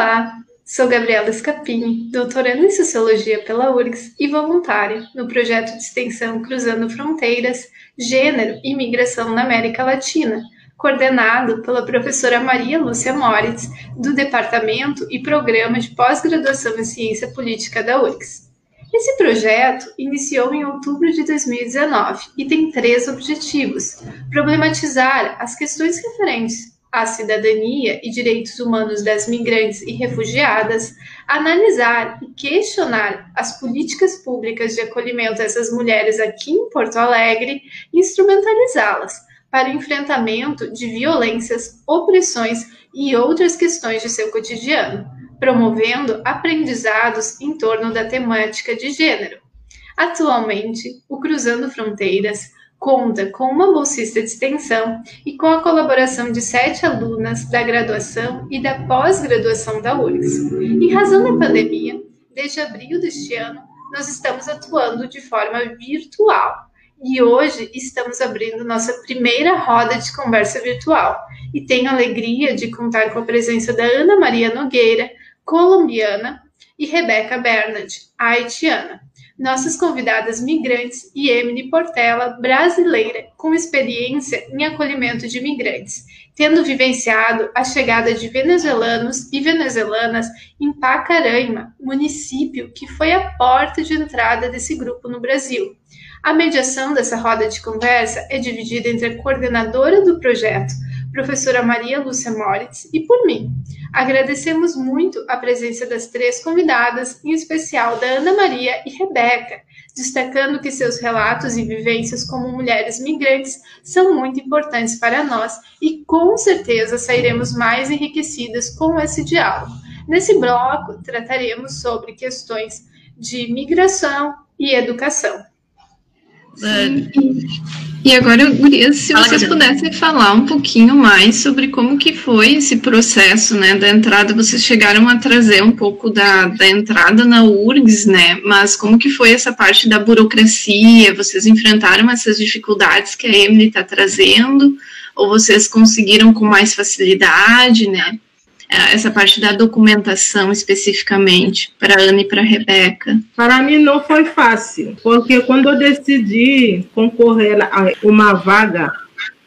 Olá, sou Gabriela Scapini, doutoranda em Sociologia pela URGS e voluntária no projeto de extensão Cruzando Fronteiras, Gênero e Migração na América Latina, coordenado pela professora Maria Lúcia Moritz, do Departamento e Programa de Pós-Graduação em Ciência Política da URGS. Esse projeto iniciou em outubro de 2019 e tem três objetivos: problematizar as questões referentes à cidadania e direitos humanos das migrantes e refugiadas, analisar e questionar as políticas públicas de acolhimento dessas mulheres aqui em Porto Alegre e instrumentalizá-las para o enfrentamento de violências, opressões e outras questões de seu cotidiano, promovendo aprendizados em torno da temática de gênero. Atualmente, o Cruzando Fronteiras conta com uma bolsista de extensão e com a colaboração de sete alunas da graduação e da pós-graduação da URGS. Em razão da pandemia, desde abril deste ano, nós estamos atuando de forma virtual. E hoje estamos abrindo nossa primeira roda de conversa virtual. E tenho a alegria de contar com a presença da Ana Maria Nogueira, colombiana, e Rebeca Bernard, haitiana nossas convidadas migrantes e Emily Portela, brasileira, com experiência em acolhimento de migrantes, tendo vivenciado a chegada de venezuelanos e venezuelanas em Pacaraima, município que foi a porta de entrada desse grupo no Brasil. A mediação dessa roda de conversa é dividida entre a coordenadora do projeto, professora Maria Lúcia Moritz, e por mim. Agradecemos muito a presença das três convidadas, em especial da Ana Maria e Rebeca, destacando que seus relatos e vivências como mulheres migrantes são muito importantes para nós e com certeza sairemos mais enriquecidas com esse diálogo. Nesse bloco, trataremos sobre questões de migração e educação. Sim, e agora eu queria se Fala, vocês pudessem falar um pouquinho mais sobre como que foi esse processo, né, da entrada, vocês chegaram a trazer um pouco da, da entrada na URGS, né, mas como que foi essa parte da burocracia, vocês enfrentaram essas dificuldades que a Emily está trazendo, ou vocês conseguiram com mais facilidade, né, essa parte da documentação especificamente para Ana e para Rebeca? Para mim não foi fácil, porque quando eu decidi concorrer a uma vaga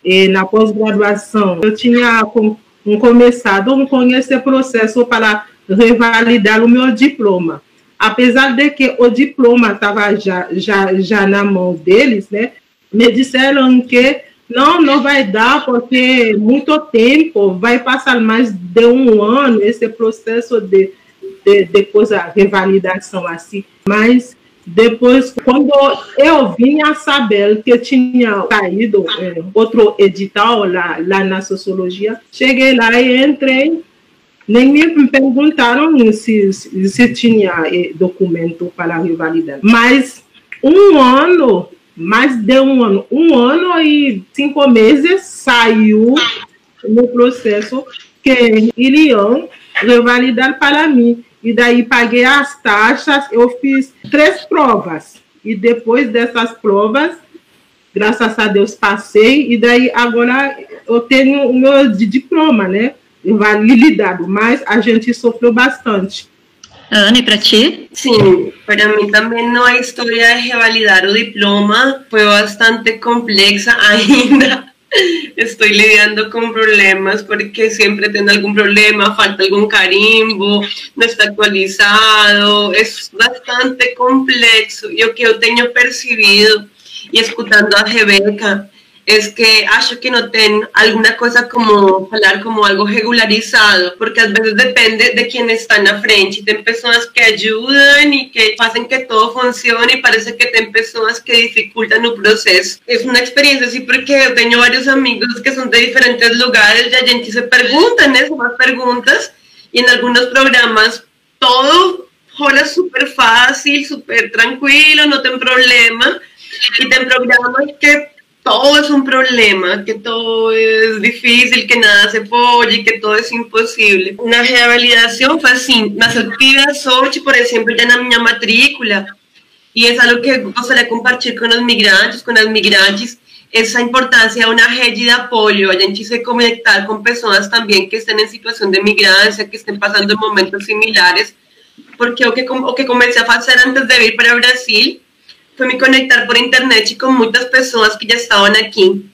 eh, na pós-graduação, eu tinha com, um, começado com esse processo para revalidar o meu diploma. Apesar de que o diploma estava já, já, já na mão deles, né, me disseram que não, não vai dar, porque muito tempo, vai passar mais de um ano esse processo de, de depois a revalidação assim. Mas depois, quando eu vinha saber que tinha caído é, outro edital lá, lá na sociologia, cheguei lá e entrei. Nem me perguntaram se, se tinha é, documento para revalidar. Mas um ano mais de um ano, um ano e cinco meses saiu no processo que iriam revalidar para mim. E daí paguei as taxas, eu fiz três provas. E depois dessas provas, graças a Deus, passei. E daí agora eu tenho o meu diploma, né? Validado, mas a gente sofreu bastante E para ti? Sim, para mí también no hay historia de revalidar o diploma, fue bastante compleja ainda. Estoy lidiando con problemas porque siempre tengo algún problema, falta algún carimbo, no está actualizado, es bastante complejo. Yo que yo tengo percibido y escuchando a Rebeca, es que acho que no ten alguna cosa como hablar como algo regularizado, porque a veces depende de quién está en la frente. Ten personas que ayudan y que hacen que todo funcione y parece que ten personas que dificultan el proceso. Es una experiencia así porque tengo varios amigos que son de diferentes lugares y a gente se preguntan esas preguntas y en algunos programas todo jola súper fácil, súper tranquilo, no ten problema. Y ten programas que todo es un problema, que todo es difícil, que nada se puede, que todo es imposible. Una revalidación fue así, las actividades hoy, por ejemplo, ya en mi matrícula, y es algo que gostaria de compartir con los migrantes, con las migrantes, essa importância de uma rede de apoio, a gente se conectar com pessoas também que estão em situação de migrância, que estão passando momentos similares, porque o que, o que comecei a fazer antes de vir para Brasil foi me conectar por internet com muitas pessoas que já estavam aqui.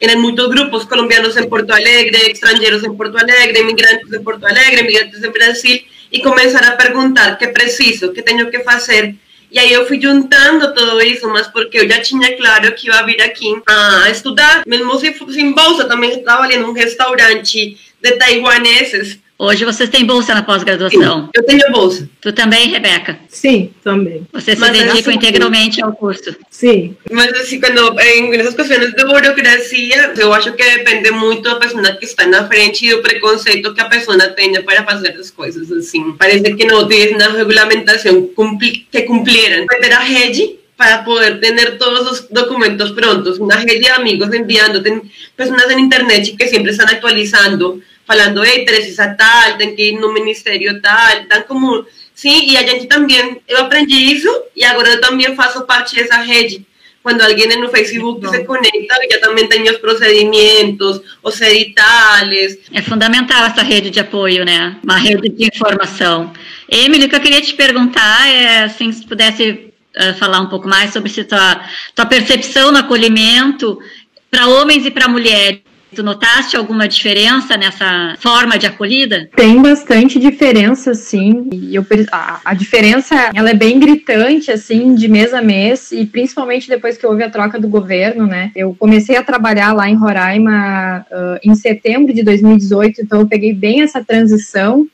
Eram muitos grupos colombianos em Porto Alegre, estrangeiros em Porto Alegre, imigrantes em Porto Alegre, imigrantes em Brasil, e começar a perguntar o que preciso, o que tenho que fazer. E aí eu fui juntando tudo isso, mas porque eu já tinha claro que ia vir aqui a estudar, mesmo se fosse em bolsa, também trabalhei num restaurante de taiwaneses, Hoje vocês têm bolsa na pós-graduação? Eu tenho bolsa. Tu também, Rebeca? Sim, também. Você se Mas dedica integralmente ao curso? Sim. Mas assim, quando em essas questões de burocracia, eu acho que depende muito da pessoa que está na frente e do preconceito que a pessoa tenha para fazer as coisas assim. Parece que não tem uma regulamentação que cumplieran. Ter a rede para poder tener todos los documentos prontos, una rede de amigos enviando, personas en internet que siempre están actualizando falando, hey, precisa tal, tem que ir no ministério tal, tan como, sim, e a gente também, eu aprendi isso e agora eu também faço parte dessa rede. Quando alguém no Facebook se conecta, eu já também tenho os procedimentos, os editais. É fundamental essa rede de apoio, né? Uma rede de informação. Emily, o que eu queria te perguntar é, assim, se pudesse uh, falar um pouco mais sobre se tua, tua percepção no acolhimento para homens e para mulheres Tu notaste alguma diferença nessa forma de acolhida? Tem bastante diferença, sim. E eu, a, a, diferença ela é bem gritante, assim, de mês a mês, e principalmente depois que houve a troca do governo, né? Eu comecei a trabalhar lá em Roraima uh, em setembro de 2018, então eu peguei bem essa transição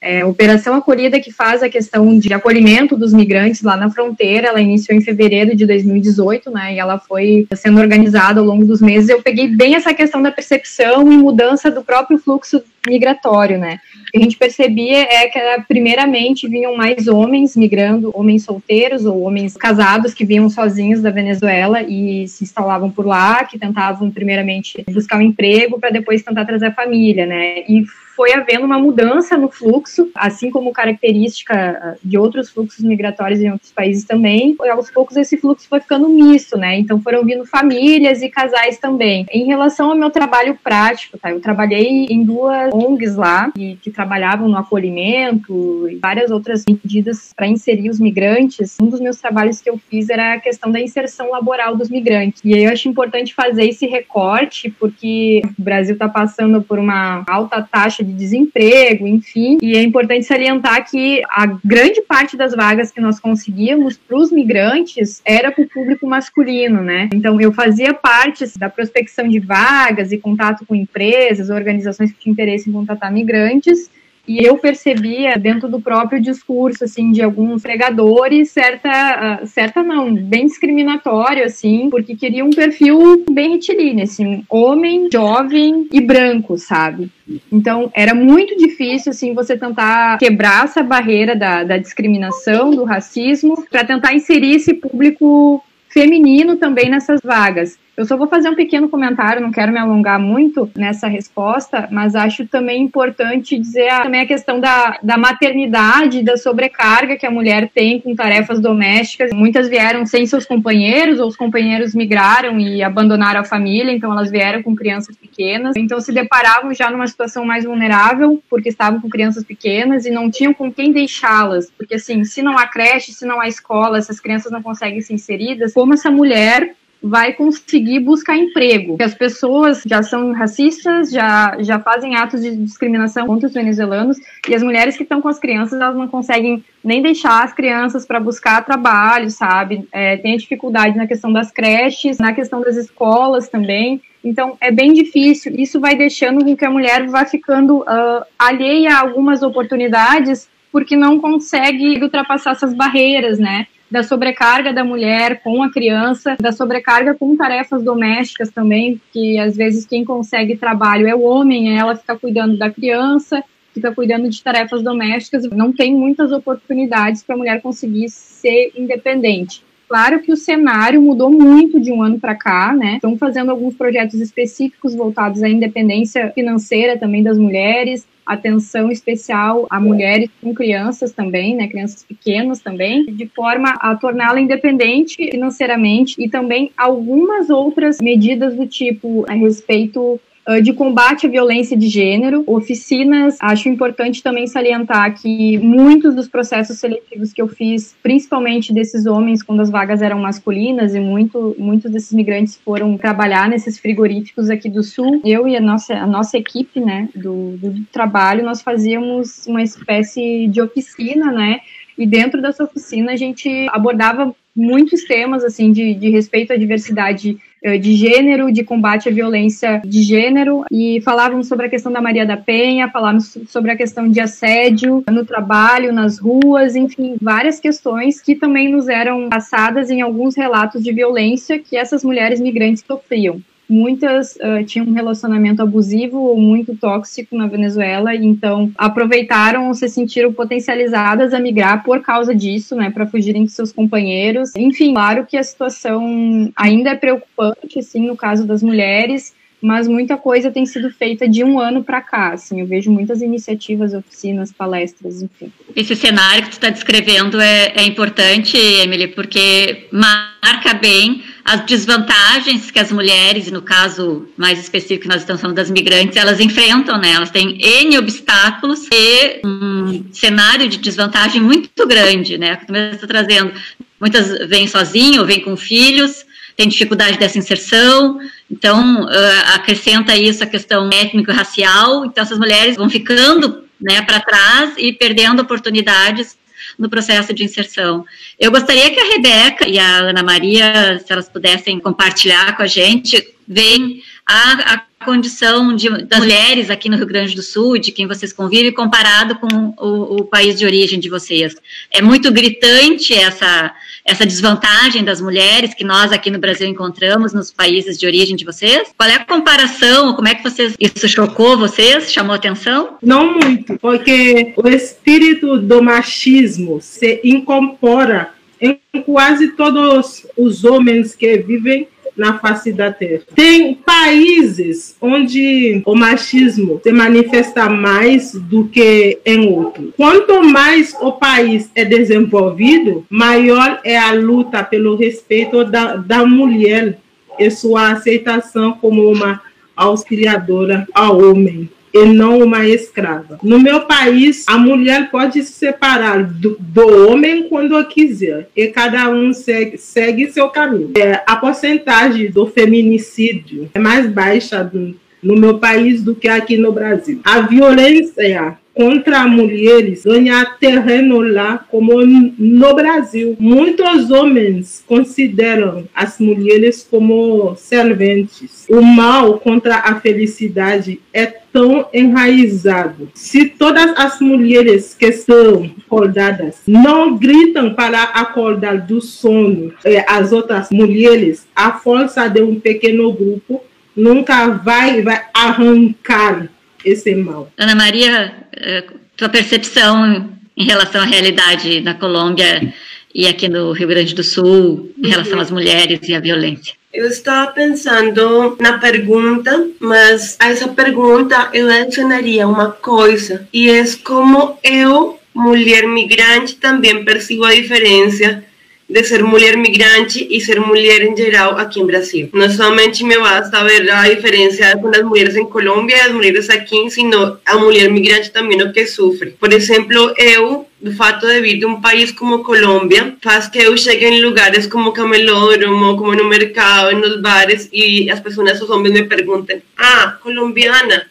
é, Operação Acolhida, que faz a questão de acolhimento dos migrantes lá na fronteira, ela iniciou em fevereiro de 2018, né, e ela foi sendo organizada ao longo dos meses. Eu peguei bem essa questão da percepção e mudança do próprio fluxo migratório, né. O que a gente percebia é que, primeiramente, vinham mais homens migrando, homens solteiros ou homens casados que vinham sozinhos da Venezuela e se instalavam por lá, que tentavam, primeiramente, buscar um emprego para depois tentar trazer a família, né, e foi havendo uma mudança no fluxo, assim como característica ah, de outros fluxos migratórios em outros países também. Aos poucos esse fluxo foi ficando misto, né? Então foram vindo famílias e casais também. Em relação ao meu trabalho prático, tá? Eu trabalhei em duas ONGs lá que, que trabalhavam no acolhimento e várias outras medidas para inserir os migrantes. Um dos meus trabalhos que eu fiz era a questão da inserção laboral dos migrantes. E aí eu acho importante fazer esse recorte porque o Brasil está passando por uma alta taxa de desemprego, enfim. E é importante salientar que a grande parte das vagas que nós conseguíamos para os migrantes era para o público masculino, né? Então eu fazia parte da prospecção de vagas e contato com empresas, organizações que tinham interesse em contratar migrantes e eu percebia dentro do próprio discurso, assim, de alguns pregadores, certa, uh, certa não, bem discriminatório, assim, porque queria um perfil bem retilíneo, assim, homem, jovem e branco, sabe? Então, era muito difícil, assim, você tentar quebrar essa barreira da, da discriminação, do racismo, para tentar inserir esse público feminino também nessas vagas. Eu só vou fazer um pequeno comentário, não quero me alongar muito nessa resposta, mas acho também importante dizer a, também a questão da, da maternidade, da sobrecarga que a mulher tem com tarefas domésticas. Muitas vieram sem seus companheiros, ou os companheiros migraram e abandonaram a família, então elas vieram com crianças pequenas. Então se deparavam já numa situação mais vulnerável, porque estavam com crianças pequenas e não tinham com quem deixá-las. Porque assim, se não há creche, se não há escola, essas crianças não conseguem ser inseridas, como essa mulher vai conseguir buscar emprego. As pessoas já são racistas, já, já fazem atos de discriminação contra os venezuelanos, e as mulheres que estão com as crianças, elas não conseguem nem deixar as crianças para buscar trabalho, sabe? É, tem dificuldade na questão das creches, na questão das escolas também. Então, é bem difícil. Isso vai deixando com que a mulher vá ficando uh, alheia a algumas oportunidades porque não consegue ultrapassar essas barreiras, né? Da sobrecarga da mulher com a criança, da sobrecarga com tarefas domésticas também, que às vezes quem consegue trabalho é o homem, ela fica cuidando da criança, fica cuidando de tarefas domésticas, não tem muitas oportunidades para a mulher conseguir ser independente. Claro que o cenário mudou muito de um ano para cá, né? Estão fazendo alguns projetos específicos voltados à independência financeira também das mulheres, atenção especial a mulheres com crianças também, né, crianças pequenas também, de forma a torná-la independente financeiramente e também algumas outras medidas do tipo a respeito de combate à violência de gênero, oficinas. Acho importante também salientar que muitos dos processos seletivos que eu fiz, principalmente desses homens quando as vagas eram masculinas e muito, muitos desses migrantes foram trabalhar nesses frigoríficos aqui do sul. Eu e a nossa, a nossa equipe, né, do, do trabalho, nós fazíamos uma espécie de oficina, né, e dentro dessa oficina a gente abordava muitos temas assim de, de respeito à diversidade eh, de gênero, de combate à violência de gênero, e falávamos sobre a questão da Maria da Penha, falávamos sobre a questão de assédio no trabalho, nas ruas, enfim, várias questões que também nos eram passadas em alguns relatos de violência que essas mulheres migrantes sofriam muitas uh, tinham um relacionamento abusivo ou muito tóxico na Venezuela, então aproveitaram ou se sentiram potencializadas a migrar por causa disso, né, para fugirem de seus companheiros. Enfim, claro que a situação ainda é preocupante, assim, no caso das mulheres, mas muita coisa tem sido feita de um ano para cá. Assim, eu vejo muitas iniciativas, oficinas, palestras, enfim. Esse cenário que tu está descrevendo é, é importante, Emily, porque marca bem as desvantagens que as mulheres, no caso mais específico que nós estamos falando das migrantes, elas enfrentam, né? Elas têm N obstáculos e um cenário de desvantagem muito grande, né? Que tu está trazendo. Muitas vêm sozinhas, vêm com filhos, têm dificuldade dessa inserção, então uh, acrescenta isso a questão étnico-racial, então essas mulheres vão ficando né, para trás e perdendo oportunidades no processo de inserção. Eu gostaria que a Rebeca e a Ana Maria, se elas pudessem compartilhar com a gente, veem a, a condição de, das mulheres aqui no Rio Grande do Sul, de quem vocês convivem, comparado com o, o país de origem de vocês. É muito gritante essa, essa desvantagem das mulheres que nós aqui no Brasil encontramos nos países de origem de vocês? Qual é a comparação? Como é que vocês isso chocou vocês? Chamou atenção? Não muito, porque o espírito do machismo se incorpora em quase todos os homens que vivem na face da terra. Tem países onde o machismo se manifesta mais do que em outros. Quanto mais o país é desenvolvido, maior é a luta pelo respeito da, da mulher e sua aceitação como uma auxiliadora ao homem e não uma escrava. No meu país, a mulher pode se separar do, do homem quando quiser, e cada um segue, segue seu caminho. É, a porcentagem do feminicídio é mais baixa do, no meu país do que aqui no Brasil. A violência contra mulheres ganha terreno lá como no Brasil. Muitos homens consideram as mulheres como serventes. O mal contra a felicidade é tão enraizado. Se todas as mulheres que são acordadas não gritam para acordar do sono eh, as outras mulheres, a força de um pequeno grupo nunca vai, vai arrancar esse mal. Ana Maria, eh, tua percepção em relação à realidade na Colômbia e aqui no Rio Grande do Sul, em relação uhum. às mulheres e à violência? Eu estava pensando na pergunta, mas a essa pergunta eu adicionaria uma coisa, e é como eu, mulher migrante, também percebo a diferença de ser mulher migrante e ser mulher em geral aqui em Brasil. Não somente me basta ver a diferença com as mulheres em Colômbia e as mulheres aqui, sino a mulher migrante também o que sofre. Por exemplo, eu, do fato de vir de um país como Colômbia, faz que eu chegue em lugares como Camelódromo, como no mercado, nos bares, e as pessoas, os homens me perguntam, ah, colombiana,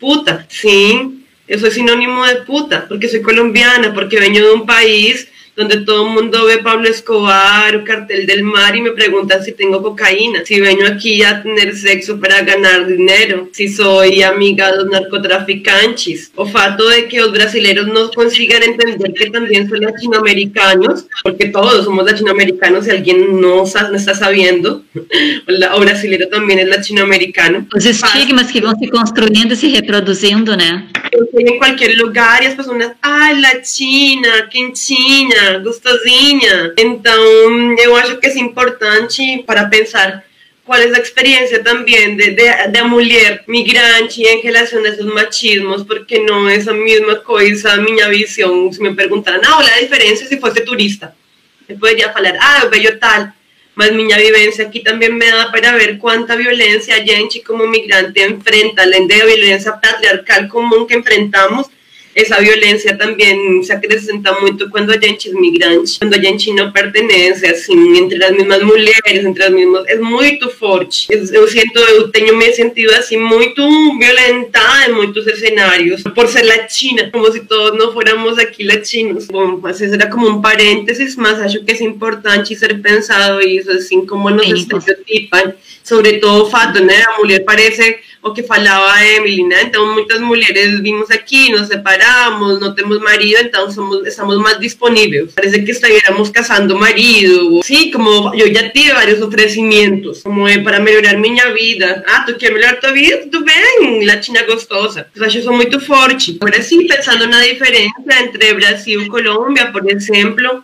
puta, sim, eu sou sinônimo de puta, porque sou colombiana, porque venho de um país donde todo el mundo ve Pablo Escobar Cartel del Mar y me pregunta si tengo cocaína, si vengo aquí a tener sexo para ganar dinero, si soy amiga de los narcotraficantes. O fato de que los brasileños no consigan entender que también son latinoamericanos, porque todos somos latinoamericanos, si alguien no, está sabiendo, o brasileño también es latinoamericano. Los estigmas que van se construyendo y se reproduciendo, ¿no? En cualquier lugar y las personas, ah, latina, quentinha, gostosinha. Então, eu acho que é importante para pensar qual é a experiência também de, de, de mulher migrante em relação a esses machismos, porque não é a mesma coisa a minha visão. Se me perguntaram, não, a diferença se fosse turista. Eu poderia falar, ah, eu vejo tal, mas minha vivência aqui também me dá para ver quanta violência a gente como migrante enfrenta, além da violência patriarcal comum que enfrentamos, essa violência também se acrescenta muito quando a gente é migrante, quando a gente não pertence, assim, entre as mesmas mulheres, entre as mesmas, é muito forte. Eu, eu sinto, eu tenho me sentido assim muito violentada em muitos cenários, por ser latina, como se todos não fôramos aqui latinos. Bom, mas isso era como um parênteses, mas acho que é importante ser pensado isso, assim, como nos estereotipam, sobre todo o fato, né, a mulher parece o que falava a Emily, né? Então, muitas mulheres vimos aqui, nos separamos, não temos marido, então somos, estamos mais disponíveis. Parece que estaríamos casando marido. Sim, como eu já tive vários oferecimentos, como é para melhorar minha vida. Ah, tu quer melhorar tua vida? Tudo bem, latina gostosa. Eu acho isso muito forte. Agora sim, pensando na diferença entre Brasil e Colômbia, por exemplo,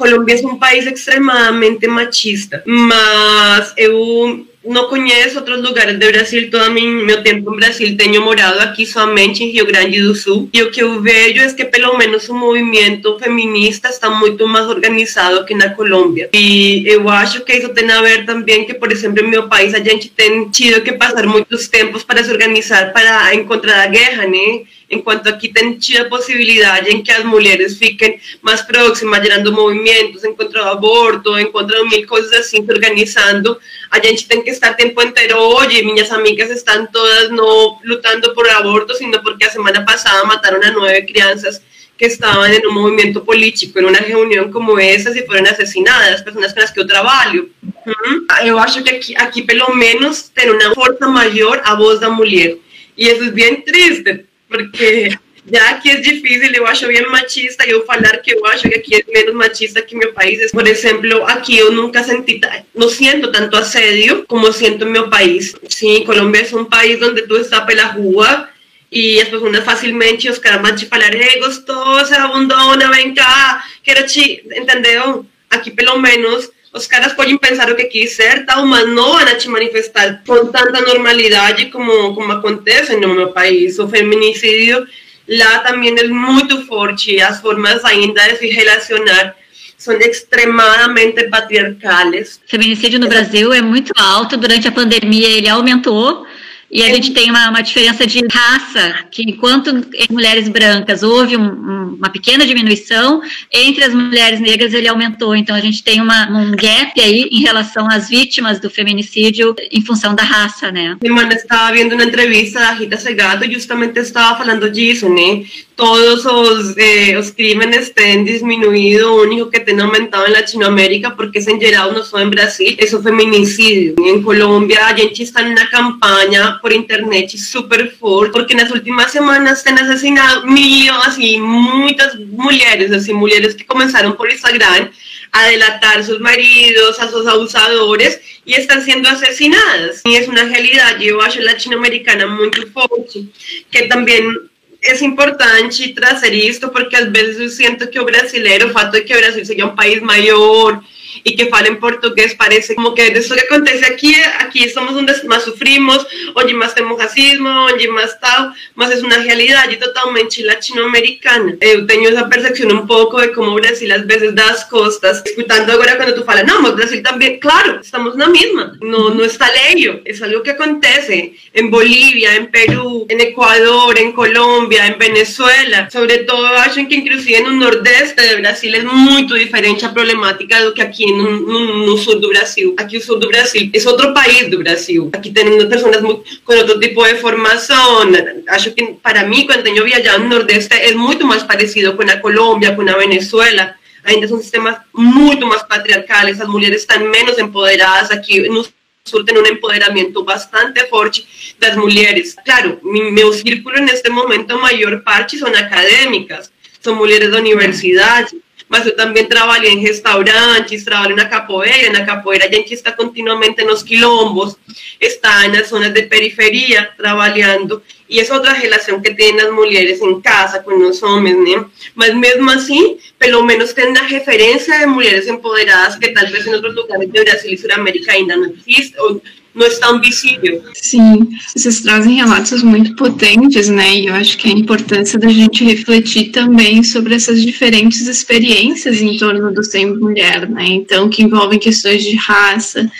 Colômbia é um país extremamente machista, mas eu não conheço outros lugares do Brasil, todo meu tempo em Brasil tenho morado aqui somente em Rio Grande do Sul, e o que eu vejo é que pelo menos o movimento feminista está muito mais organizado que na Colômbia. E eu acho que isso tem a ver também que, por exemplo, em meu país a gente tem tido que passar muitos tempos para se organizar para encontrar a guerra, né? Enquanto aqui tem tido a possibilidade em que as mulheres fiquem mais próximas, gerando movimentos, encontrando aborto, encontrando mil coisas assim, se organizando. A gente tem que estar o tempo inteiro, hoje minhas amigas estão todas não lutando por aborto, sino porque a semana passada mataram a nove crianças que estavam em um movimento político, em uma reunião como essa, e foram assassinadas, as pessoas com as que eu trabalho. Uhum. Eu acho que aqui, aqui, pelo menos, tem uma força maior a voz da mulher. E isso é bem triste, porque já que é difícil, eu acho bem machista eu falar que eu acho que aqui é menos machista que meu país. Por exemplo, aqui eu nunca senti, não sinto tanto assédio como sinto em meu país. Sim, Colômbia é um país onde tu está pela rua e as pessoas facilmente, os caras vão te falar, hey, gostosa, bundona, vem cá, quero te, entendeu? Aqui pelo menos os caras podem pensar o que quiser, mas não vão te manifestar com tanta normalidade como, como acontece no meu país. O feminicídio lá também é muito forte, as formas ainda de se relacionar são extremamente patriarcais. O feminicídio no Brasil é muito alto, durante a pandemia ele aumentou, e a gente tem uma, uma, diferença de raça, que enquanto em mulheres brancas houve um, um, uma pequena diminuição, entre as mulheres negras ele aumentou. Então a gente tem uma, um gap aí em relação às vítimas do feminicídio em função da raça, né? Semana estava vendo uma entrevista da Rita Segato justamente estava falando disso, né? Todos os, eh, os crimes têm diminuído, o único que tem aumentado em Latinoamérica, porque em geral não só em Brasil, é o feminicídio. Em Colômbia a gente está na campanha por internet super forte, porque nas últimas semanas tem assassinado milhões, assim, muitas mulheres, assim, mulheres que começaram por Instagram a delatar seus maridos, a seus abusadores e estão sendo assassinadas. E é uma realidade, eu acho, latino-americana muito forte, que também é importante trazer isto, porque às vezes eu sinto que o brasileiro, o fato de que o Brasil seja um país maior, y que falen portugués parece como que eso que acontece aquí, aquí somos donde más sufrimos, onde más tenemos racismo, onde más tal, mas es una realidad y totalmente latinoamericana. Eu tenho esa percepción un poco de cómo Brasil às vezes das costas, escutando agora quando tu fala, não, mas Brasil também, claro, estamos na mesma, no, no está leio, é algo que acontece en Bolívia, en Perú, en Ecuador, en Colombia, en Venezuela, sobre todo acho que inclusive no nordeste de Brasil é muito diferente a problemática do que aqui aqui no, no, no, sul do Brasil. Aqui o sul do Brasil é outro país do Brasil. Aqui tem pessoas com outro tipo de formação. Acho que para mim, quando tenho viajado no Nordeste, é muito mais parecido com a Colômbia, com a Venezuela. Ainda são sistemas muito mais patriarcais, as mulheres estão menos empoderadas aqui no Sul tem um empoderamento bastante forte das mulheres. Claro, meu círculo neste momento, a maior parte são acadêmicas, são mulheres da universidade, mas eu também trabalhei em restaurantes, trabalhei na capoeira, na capoeira a gente está continuamente nos quilombos, está nas zonas de periferia trabalhando, e é outra relação que tem as mulheres em casa com os homens, né? Mas mesmo assim, pelo menos tem a referência de mulheres empoderadas que talvez em outros lugares do Brasil e Sudamérica ainda não existe, ou é tão visível. Sim, vocês trazem relatos muito potentes, né? E eu acho que a importância da gente refletir também sobre essas diferentes experiências em torno do ser mulher, né? Então, que envolvem questões de raça,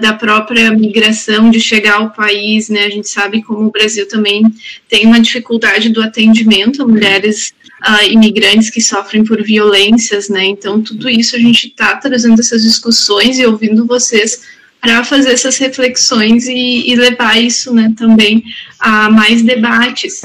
da própria migração, de chegar ao país, né? A gente sabe como o Brasil também tem uma dificuldade do atendimento a mulheres imigrantes que sofrem por violências, né? Então, tudo isso a gente está trazendo essas discussões e ouvindo vocês para fazer essas reflexões e, e, levar isso né, também a mais debates.